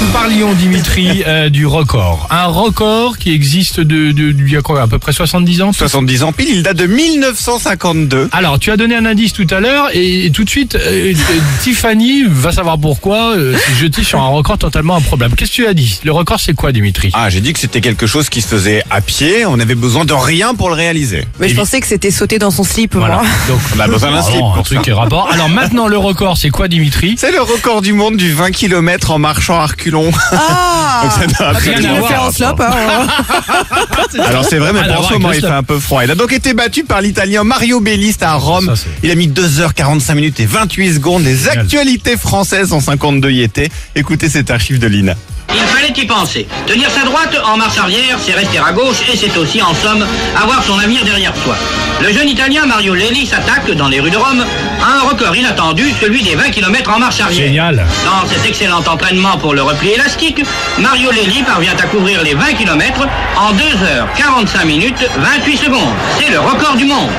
Nous parlions, Dimitri, euh, du record. Un record qui existe de, de, d'il y a quoi, à peu près 70 ans? 70 ans pile, il date de 1952. Alors, tu as donné un indice tout à l'heure et, tout de suite, euh, euh, Tiffany va savoir pourquoi euh, s'est jetée sur un record totalement improbable. Qu'est-ce que tu as dit? Le record, c'est quoi, Dimitri? Ah, j'ai dit que c'était quelque chose qui se faisait à pied, on avait besoin de rien pour le réaliser. Mais je pensais que c'était sauter dans son slip, Voilà. moi. Donc, On a besoin d'un vraiment, slip un pour truc ça. qui est rapport. Alors maintenant, le record, c'est quoi, Dimitri? C'est le record du monde du 20 km en marchant à reculons. Ah Donc ça doit rien Il à le voir, fait en hein. Alors c'est vrai, mais pour en ce moment il fait un peu froid. Il a donc été battu par l'italien Mario Bellista à Rome. Ça, il a mis 2h45 minutes et 28 secondes. Les Génial. actualités françaises en 52 y étaient. Écoutez cet archive de l'INA. Il fallait y penser. Tenir sa droite en marche arrière, c'est rester à gauche et c'est aussi, en somme, avoir son avenir derrière soi. Le jeune Italien Mario Lelli s'attaque, dans les rues de Rome, un record inattendu, celui des 20 km en marche arrière. Génial. Dans cet excellent entraînement pour le repli élastique, Mario Lelli parvient à couvrir les 20 km en 2h45 minutes 28 secondes. C'est le record du monde.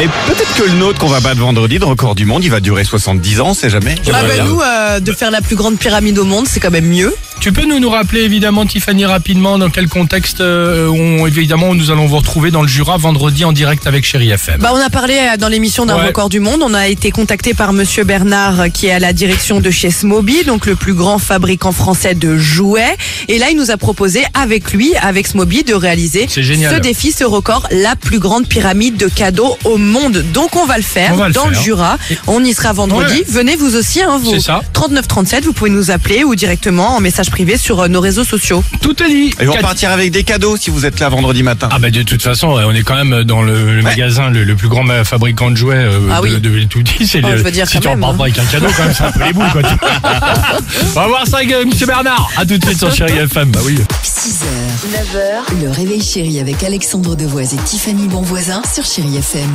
Et peut-être que le nôtre qu'on va battre vendredi, le record du monde, il va durer 70 ans, on sait jamais. Ah bah nous, euh, de faire la plus grande pyramide au monde, c'est quand même mieux. Tu peux nous, nous rappeler évidemment, Tiffany, rapidement, dans quel contexte, euh, on, évidemment, nous allons vous retrouver dans le Jura vendredi en direct avec Chéri FM. Bah, on a parlé euh, dans l'émission d'un Ouais. record du monde. On a été contacté par Monsieur Bernard, euh, qui est à la direction de chez Smoby, donc le plus grand fabricant français de jouets. Et là, il nous a proposé, avec lui, avec Smoby, de réaliser C'est génial. ce défi, ce record, la plus grande pyramide de cadeaux au monde. Donc, on va le faire On va le dans le faire. Jura. On y sera vendredi. Ouais. Venez vous aussi, hein, vous. C'est ça. 3937, vous pouvez nous appeler ou directement en message privé sur euh, nos réseaux sociaux. Tout est dit. Et on Quatre- repartir avec des cadeaux si vous êtes là vendredi matin. Ah bah de toute façon, on est quand même dans le, le magasin, le, le plus grand fabricant de jouets euh, Ah de, oui. de Villetoudy. C'est Oh, le- je veux dire, si quand tu en hein. pas avec un cadeau, quand même, c'est un peu les boules. Quoi, on va voir ça avec euh, Monsieur Bernard. À tout de suite sur Chéri FM. Bah oui. 6h, 9h, le réveil chéri avec Alexandre Devoise et Tiffany Bonvoisin sur Chéri FM.